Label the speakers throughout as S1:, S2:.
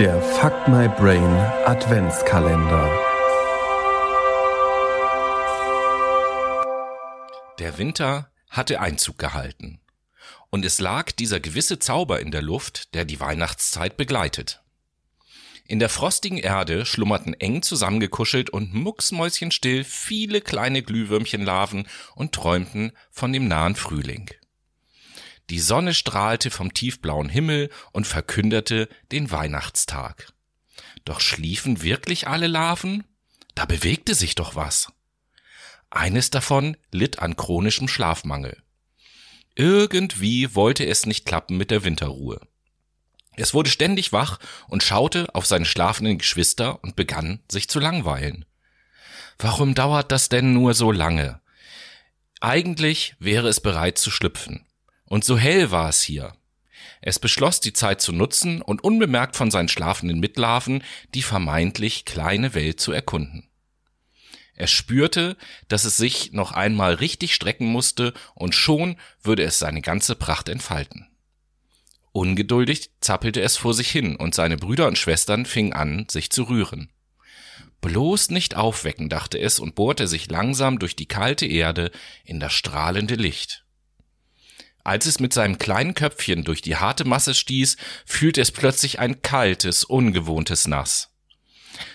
S1: Der Fuck My Brain Adventskalender.
S2: Der Winter hatte Einzug gehalten. Und es lag dieser gewisse Zauber in der Luft, der die Weihnachtszeit begleitet. In der frostigen Erde schlummerten eng zusammengekuschelt und mucksmäuschenstill viele kleine Glühwürmchenlarven und träumten von dem nahen Frühling. Die Sonne strahlte vom tiefblauen Himmel und verkündete den Weihnachtstag. Doch schliefen wirklich alle Larven? Da bewegte sich doch was. Eines davon litt an chronischem Schlafmangel. Irgendwie wollte es nicht klappen mit der Winterruhe. Es wurde ständig wach und schaute auf seine schlafenden Geschwister und begann sich zu langweilen. Warum dauert das denn nur so lange? Eigentlich wäre es bereit zu schlüpfen. Und so hell war es hier. Es beschloss, die Zeit zu nutzen und unbemerkt von seinen schlafenden Mitlarven die vermeintlich kleine Welt zu erkunden. Er spürte, dass es sich noch einmal richtig strecken musste und schon würde es seine ganze Pracht entfalten. Ungeduldig zappelte es vor sich hin und seine Brüder und Schwestern fingen an, sich zu rühren. Bloß nicht aufwecken, dachte es und bohrte sich langsam durch die kalte Erde in das strahlende Licht. Als es mit seinem kleinen Köpfchen durch die harte Masse stieß, fühlte es plötzlich ein kaltes, ungewohntes Nass.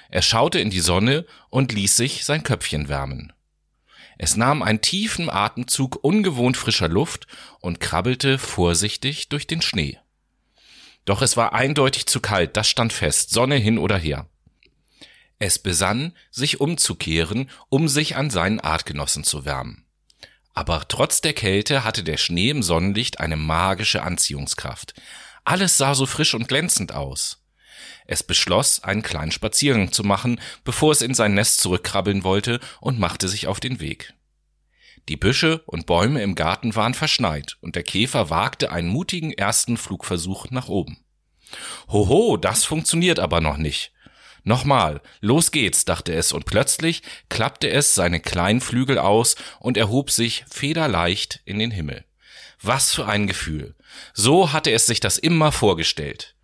S2: Er schaute in die Sonne und ließ sich sein Köpfchen wärmen. Es nahm einen tiefen Atemzug ungewohnt frischer Luft und krabbelte vorsichtig durch den Schnee. Doch es war eindeutig zu kalt, das stand fest, Sonne hin oder her. Es besann, sich umzukehren, um sich an seinen Artgenossen zu wärmen. Aber trotz der Kälte hatte der Schnee im Sonnenlicht eine magische Anziehungskraft. Alles sah so frisch und glänzend aus. Es beschloss, einen kleinen Spaziergang zu machen, bevor es in sein Nest zurückkrabbeln wollte und machte sich auf den Weg. Die Büsche und Bäume im Garten waren verschneit und der Käfer wagte einen mutigen ersten Flugversuch nach oben. Hoho, das funktioniert aber noch nicht. Nochmal, los geht's, dachte es, und plötzlich klappte es seine kleinen Flügel aus und erhob sich federleicht in den Himmel. Was für ein Gefühl. So hatte es sich das immer vorgestellt.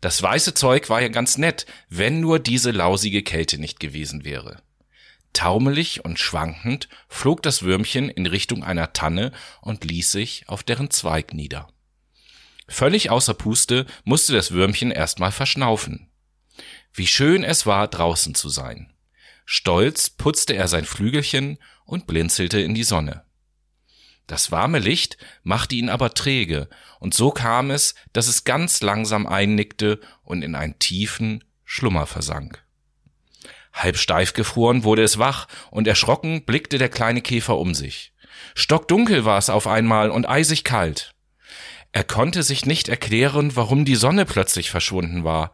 S2: Das weiße Zeug war ja ganz nett, wenn nur diese lausige Kälte nicht gewesen wäre. Taumelig und schwankend flog das Würmchen in Richtung einer Tanne und ließ sich auf deren Zweig nieder. Völlig außer Puste musste das Würmchen erstmal verschnaufen. Wie schön es war, draußen zu sein. Stolz putzte er sein Flügelchen und blinzelte in die Sonne. Das warme Licht machte ihn aber träge, und so kam es, dass es ganz langsam einnickte und in einen tiefen Schlummer versank. Halb steif gefroren wurde es wach, und erschrocken blickte der kleine Käfer um sich. Stockdunkel war es auf einmal und eisig kalt. Er konnte sich nicht erklären, warum die Sonne plötzlich verschwunden war.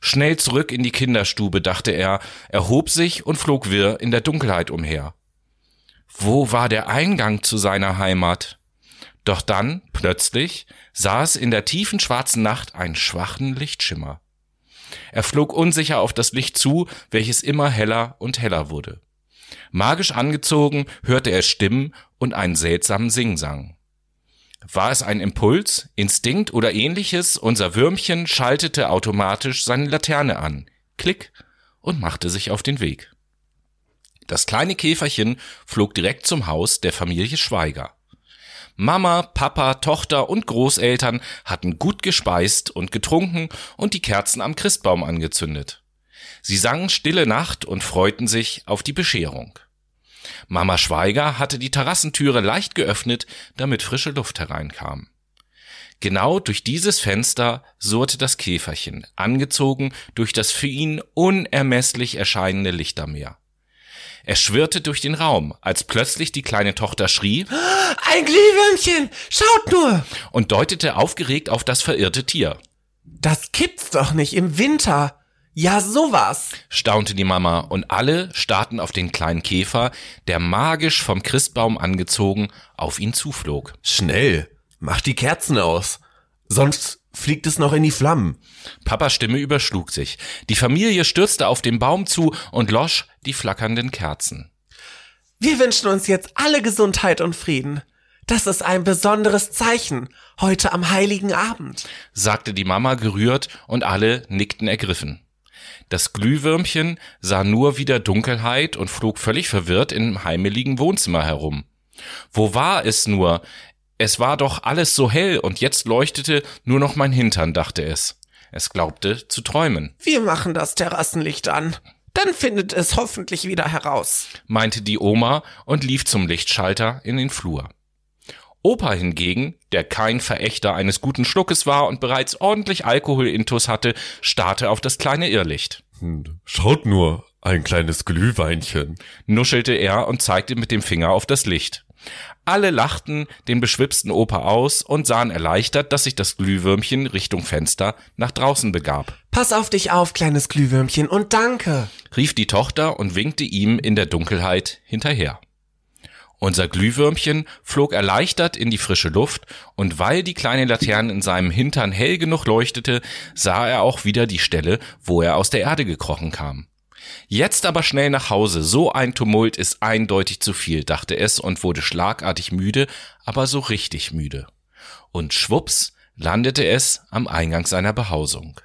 S2: Schnell zurück in die Kinderstube, dachte er, erhob sich und flog wirr in der Dunkelheit umher. Wo war der Eingang zu seiner Heimat? Doch dann, plötzlich, sah es in der tiefen schwarzen Nacht einen schwachen Lichtschimmer. Er flog unsicher auf das Licht zu, welches immer heller und heller wurde. Magisch angezogen hörte er Stimmen und einen seltsamen Singsang. War es ein Impuls, Instinkt oder ähnliches, unser Würmchen schaltete automatisch seine Laterne an, klick, und machte sich auf den Weg. Das kleine Käferchen flog direkt zum Haus der Familie Schweiger. Mama, Papa, Tochter und Großeltern hatten gut gespeist und getrunken und die Kerzen am Christbaum angezündet. Sie sangen Stille Nacht und freuten sich auf die Bescherung. Mama Schweiger hatte die Terrassentüre leicht geöffnet, damit frische Luft hereinkam. Genau durch dieses Fenster surrte das Käferchen, angezogen durch das für ihn unermesslich erscheinende Lichtermeer. Er schwirrte durch den Raum, als plötzlich die kleine Tochter schrie
S3: Ein Glühwürmchen, schaut nur.
S2: und deutete aufgeregt auf das verirrte Tier.
S3: Das gibt's doch nicht im Winter. Ja, sowas.
S2: staunte die Mama, und alle starrten auf den kleinen Käfer, der magisch vom Christbaum angezogen auf ihn zuflog.
S4: Schnell, mach die Kerzen aus. Sonst fliegt es noch in die Flammen.
S2: Papas Stimme überschlug sich. Die Familie stürzte auf den Baum zu und losch die flackernden Kerzen.
S3: Wir wünschen uns jetzt alle Gesundheit und Frieden. Das ist ein besonderes Zeichen, heute am heiligen Abend,
S2: sagte die Mama gerührt und alle nickten ergriffen. Das Glühwürmchen sah nur wieder Dunkelheit und flog völlig verwirrt im heimeligen Wohnzimmer herum. Wo war es nur? Es war doch alles so hell und jetzt leuchtete nur noch mein Hintern, dachte es. Es glaubte zu träumen.
S3: Wir machen das Terrassenlicht an. Dann findet es hoffentlich wieder heraus,
S2: meinte die Oma und lief zum Lichtschalter in den Flur. Opa hingegen, der kein Verächter eines guten Schluckes war und bereits ordentlich Alkohol intus hatte, starrte auf das kleine Irrlicht.
S4: Hm, schaut nur, ein kleines Glühweinchen,
S2: nuschelte er und zeigte mit dem Finger auf das Licht. Alle lachten den beschwipsten Opa aus und sahen erleichtert, dass sich das Glühwürmchen Richtung Fenster nach draußen begab.
S3: Pass auf dich auf, kleines Glühwürmchen, und danke,
S2: rief die Tochter und winkte ihm in der Dunkelheit hinterher. Unser Glühwürmchen flog erleichtert in die frische Luft, und weil die kleine Laterne in seinem Hintern hell genug leuchtete, sah er auch wieder die Stelle, wo er aus der Erde gekrochen kam. Jetzt aber schnell nach Hause, so ein Tumult ist eindeutig zu viel, dachte es und wurde schlagartig müde, aber so richtig müde. Und schwups landete es am Eingang seiner Behausung.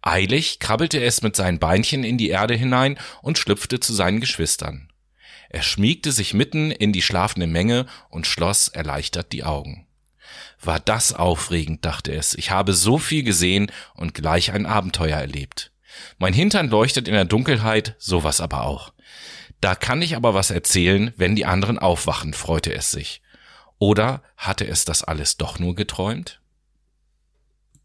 S2: Eilig krabbelte es mit seinen Beinchen in die Erde hinein und schlüpfte zu seinen Geschwistern. Er schmiegte sich mitten in die schlafende Menge und schloss erleichtert die Augen. War das aufregend, dachte es. Ich habe so viel gesehen und gleich ein Abenteuer erlebt. Mein Hintern leuchtet in der Dunkelheit, sowas aber auch. Da kann ich aber was erzählen, wenn die anderen aufwachen, freute es sich. Oder hatte es das alles doch nur geträumt?